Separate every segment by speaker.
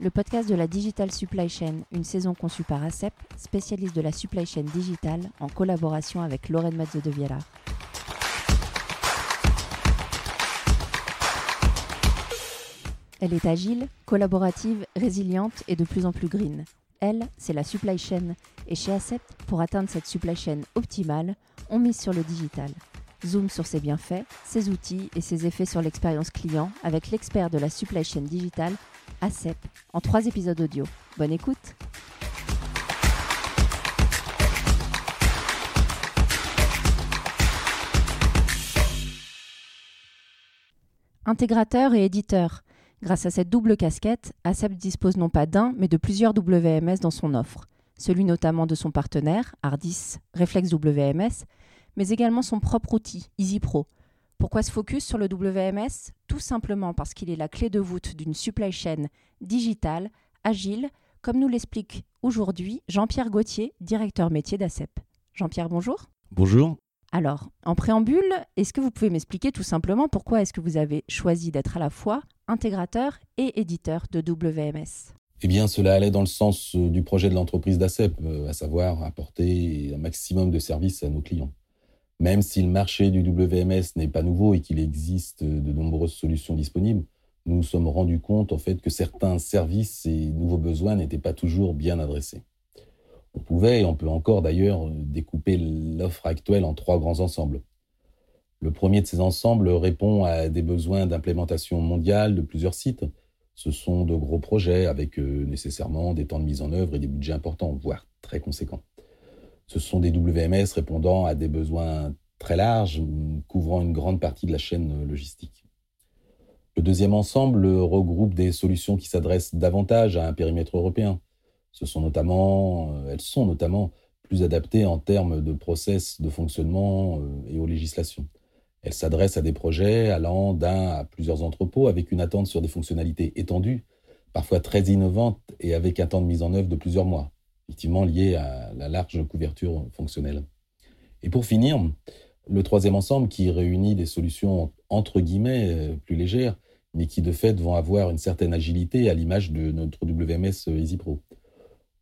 Speaker 1: le podcast de la Digital Supply Chain, une saison conçue par ACEP, spécialiste de la supply chain digitale, en collaboration avec Lorraine Mazzo de Viella. Elle est agile, collaborative, résiliente et de plus en plus green. Elle, c'est la supply chain. Et chez ACEP, pour atteindre cette supply chain optimale, on mise sur le digital. Zoom sur ses bienfaits, ses outils et ses effets sur l'expérience client avec l'expert de la supply chain digitale, ACEP, en trois épisodes audio. Bonne écoute Intégrateur et éditeur. Grâce à cette double casquette, ACEP dispose non pas d'un, mais de plusieurs WMS dans son offre. Celui notamment de son partenaire, Ardis Reflex WMS, mais également son propre outil, EasyPro. Pourquoi se focus sur le WMS Tout simplement parce qu'il est la clé de voûte d'une supply chain digitale, agile, comme nous l'explique aujourd'hui Jean-Pierre Gauthier, directeur métier d'ACEP. Jean-Pierre, bonjour.
Speaker 2: Bonjour.
Speaker 1: Alors, en préambule, est-ce que vous pouvez m'expliquer tout simplement pourquoi est-ce que vous avez choisi d'être à la fois intégrateur et éditeur de WMS
Speaker 2: eh bien, cela allait dans le sens euh, du projet de l'entreprise d'ACEP, euh, à savoir apporter un maximum de services à nos clients. Même si le marché du WMS n'est pas nouveau et qu'il existe de nombreuses solutions disponibles, nous nous sommes rendus compte en fait que certains services et nouveaux besoins n'étaient pas toujours bien adressés. On pouvait, et on peut encore d'ailleurs, découper l'offre actuelle en trois grands ensembles. Le premier de ces ensembles répond à des besoins d'implémentation mondiale de plusieurs sites. Ce sont de gros projets avec euh, nécessairement des temps de mise en œuvre et des budgets importants, voire très conséquents. Ce sont des WMS répondant à des besoins très larges, couvrant une grande partie de la chaîne logistique. Le deuxième ensemble regroupe des solutions qui s'adressent davantage à un périmètre européen. Euh, elles sont notamment plus adaptées en termes de process de fonctionnement euh, et aux législations. Elles s'adressent à des projets allant d'un à plusieurs entrepôts avec une attente sur des fonctionnalités étendues, parfois très innovantes et avec un temps de mise en œuvre de plusieurs mois effectivement lié à la large couverture fonctionnelle. Et pour finir, le troisième ensemble qui réunit des solutions entre guillemets euh, plus légères, mais qui de fait vont avoir une certaine agilité à l'image de notre WMS EasyPro.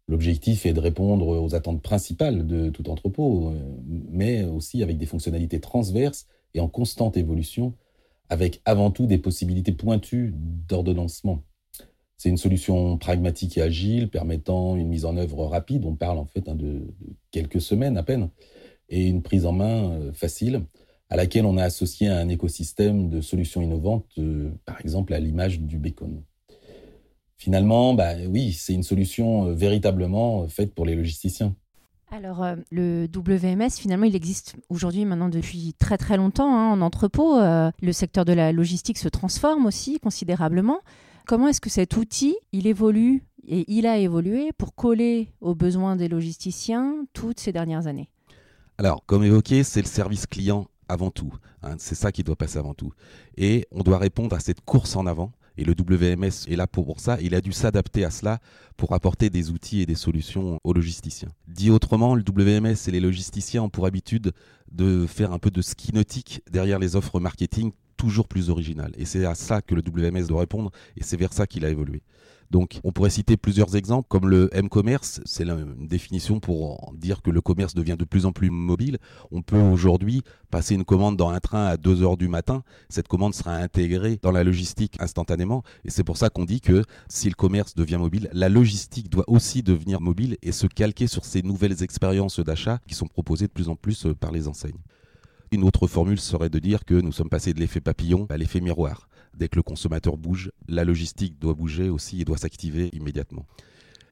Speaker 2: L'objectif est de répondre aux attentes principales de tout entrepôt, euh, mais aussi avec des fonctionnalités transverses et en constante évolution, avec avant tout des possibilités pointues d'ordonnancement. C'est une solution pragmatique et agile permettant une mise en œuvre rapide. On parle en fait hein, de, quelques semaines à peine et une prise en main euh, facile à laquelle on a associé un écosystème de solutions innovantes, euh, par exemple à l'image du bacon. Finalement, bah, oui, c'est une solution euh, véritablement faite pour les logisticiens.
Speaker 1: Alors, le WMS, finalement, il existe aujourd'hui maintenant depuis très très longtemps hein, en entrepôt. le secteur de la logistique se transforme aussi considérablement. Comment est-ce que cet outil, il évolue et il a évolué pour coller aux besoins des logisticiens toutes ces dernières années?
Speaker 2: Alors, comme évoqué, c'est le service client avant tout. Hein. c'est ça qui doit passer avant tout. Et on doit répondre à cette course en avant. Et le WMS est là pour ça. Il a dû s'adapter à cela pour apporter des outils et des solutions aux logisticiens. Dit autrement, le WMS et les logisticiens ont pour habitude de faire un peu de ski nautique derrière les offres marketing toujours plus original. Et c'est à ça que le WMS doit répondre, et c'est vers ça qu'il a évolué. Donc, on pourrait citer plusieurs exemples, comme le M-commerce, c'est une définition pour dire que le commerce devient de plus en plus mobile. On peut aujourd'hui passer une commande dans un train à 2 heures du matin. Cette commande sera intégrée dans la logistique instantanément. Et c'est pour ça qu'on dit que si le commerce devient mobile, la logistique doit aussi devenir mobile et se calquer sur ces nouvelles expériences d'achat qui sont proposées de plus en plus euh, par les enseignes. Une autre formule serait de dire que nous sommes passés de l'effet papillon à l'effet miroir. Dès que le consommateur bouge, la logistique doit bouger aussi et doit s'activer immédiatement.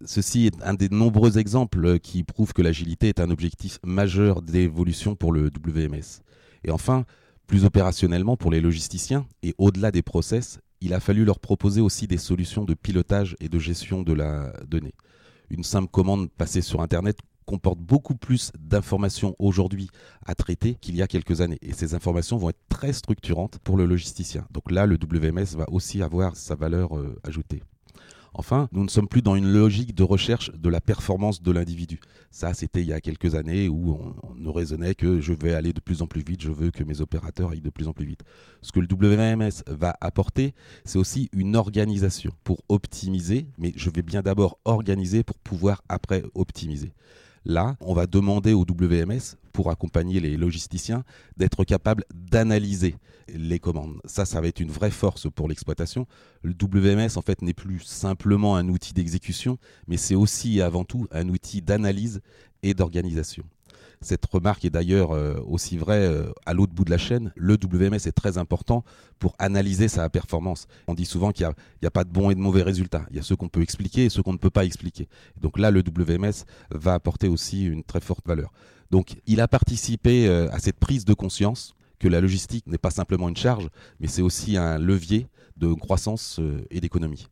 Speaker 2: Ceci est un des nombreux exemples qui prouvent que l'agilité est un objectif majeur d'évolution pour le WMS. Et enfin, plus opérationnellement pour les logisticiens et au-delà des process, il a fallu leur proposer aussi des solutions de pilotage et de gestion de la donnée. Une simple commande passée sur Internet comporte beaucoup plus d'informations aujourd'hui à traiter qu'il y a quelques années. Et ces informations vont être très structurantes pour le logisticien. Donc là, le WMS va aussi avoir sa valeur euh, ajoutée. Enfin, nous ne sommes plus dans une logique de recherche de la performance de l'individu. Ça, c'était il y a quelques années où on, ne raisonnait que je vais aller de plus en plus vite, je veux que mes opérateurs aillent de plus en plus vite. Ce que le WMS va apporter, c'est aussi une organisation pour optimiser, mais je vais bien d'abord organiser pour pouvoir après optimiser. Là, on va demander au WMS, pour accompagner les logisticiens, d'être capable d'analyser les commandes. Ça, ça va être une vraie force pour l'exploitation. Le WMS, en fait, n'est plus simplement un outil d'exécution, mais c'est aussi et avant tout un outil d'analyse et d'organisation. Cette remarque est d'ailleurs euh, aussi vraie euh, à l'autre bout de la chaîne. Le WMS est très important pour analyser sa performance. On dit souvent qu'il n'y a, pas de bons et de mauvais résultats. Il y a ceux qu'on peut expliquer et ceux qu'on ne peut pas expliquer. Donc là, le WMS va apporter aussi une très forte valeur. Donc il a participé euh, à cette prise de conscience que la logistique n'est pas simplement une charge, mais c'est aussi un levier de croissance et d'économie.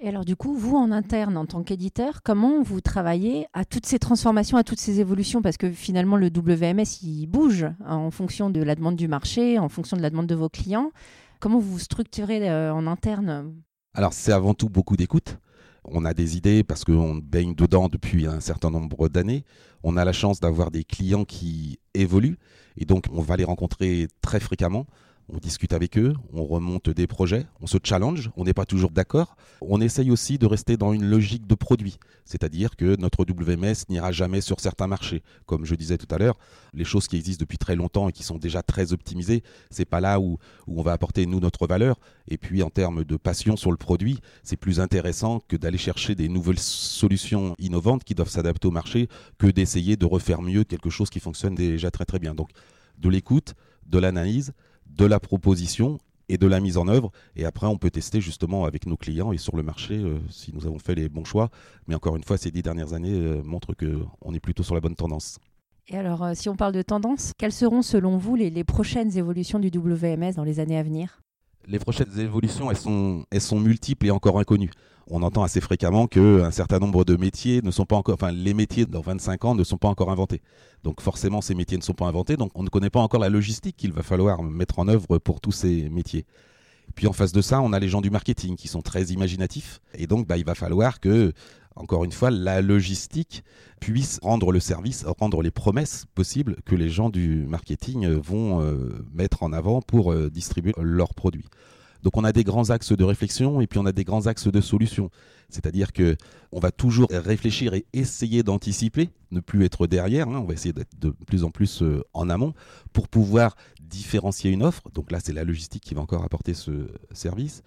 Speaker 1: Et alors du coup, vous en interne, en tant qu'éditeur, comment vous travaillez à toutes ces transformations, à toutes ces évolutions? Parce que finalement, le WMS, il bouge en fonction de la demande du marché, en fonction de la demande de vos clients. Comment vous vous structurez euh, en interne?
Speaker 2: Alors c'est avant tout beaucoup d'écoute. On a des idées parce qu'on baigne dedans depuis un certain nombre d'années. On a la chance d'avoir des clients qui évoluent et donc on va les rencontrer très fréquemment on discute avec eux, on remonte des projets, on se challenge, on n'est pas toujours d'accord. On essaye aussi de rester dans une logique de produit, c'est-à-dire que notre WMS n'ira jamais sur certains marchés. Comme je disais tout à l'heure, les choses qui existent depuis très longtemps et qui sont déjà très optimisées, c'est pas là où, où on va apporter nous notre valeur. Et puis en termes de passion sur le produit, c'est plus intéressant que d'aller chercher des nouvelles solutions innovantes qui doivent s'adapter au marché que d'essayer de refaire mieux quelque chose qui fonctionne déjà très très bien. Donc de l'écoute, de l'analyse, de la proposition et de la mise en œuvre. Et après, on peut tester justement avec nos clients et sur le marché euh, si nous avons fait les bons choix. Mais encore une fois, ces dix dernières années euh, montrent qu'on est plutôt sur la bonne tendance.
Speaker 1: Et alors, euh, si on parle de tendance, quelles seront selon vous les, les prochaines évolutions du WMS dans les années à venir?
Speaker 2: Les prochaines évolutions, elles sont, multiples et encore inconnues on entend assez fréquemment qu'un certain nombre de métiers ne sont pas encore, enfin les métiers dans 25 ans ne sont pas encore inventés. Donc forcément ces métiers ne sont pas inventés, donc on ne connaît pas encore la logistique qu'il va falloir mettre en œuvre pour tous ces métiers. Puis en face de ça, on a les gens du marketing qui sont très imaginatifs, et donc bah, il va falloir que encore une fois, la logistique puisse rendre le service, rendre les promesses possibles que les gens du marketing vont euh, mettre en avant pour euh, distribuer leurs produits. Donc on a des grands axes de réflexion et puis on a des grands axes de solution. C'est-à-dire que on va toujours réfléchir et essayer d'anticiper, ne plus être derrière. Hein. on va essayer d'être de plus en plus euh, en amont pour pouvoir différencier une offre. Donc là, c'est la logistique qui va encore apporter ce service.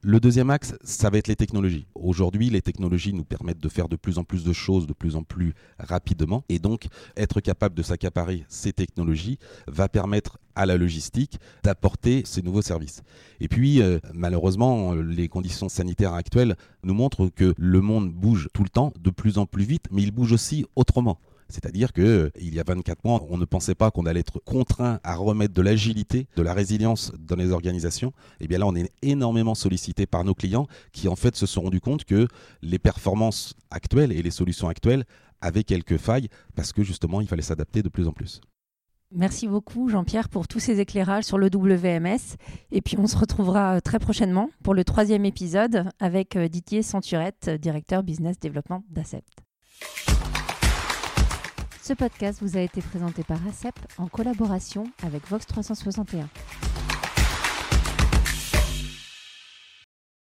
Speaker 2: Le deuxième axe, ça va être les technologies. Aujourd'hui, les technologies nous permettent de faire de plus en plus de choses de plus en plus rapidement. Et donc, être capable de s'accaparer ces technologies va permettre à la logistique d'apporter ces nouveaux services. Et puis, euh, malheureusement, les conditions sanitaires actuelles nous montrent que le monde bouge tout le temps, de plus en plus vite, mais il bouge aussi autrement. C'est-à-dire que euh, il y a 24 mois, on ne pensait pas qu'on allait être contraint à remettre de l'agilité, de la résilience dans les organisations. Et eh bien là, on est énormément sollicité par nos clients qui en fait se sont rendus compte que les performances actuelles et les solutions actuelles avaient quelques failles parce que justement, il fallait s'adapter de plus en plus.
Speaker 1: Merci beaucoup Jean-Pierre pour tous ces éclairages sur le WMS. Et puis on se retrouvera euh, très prochainement pour le troisième épisode avec euh, Didier Centurette, directeur business développement d'Acept. Ce podcast vous a été présenté par ACEP en collaboration avec Vox 361.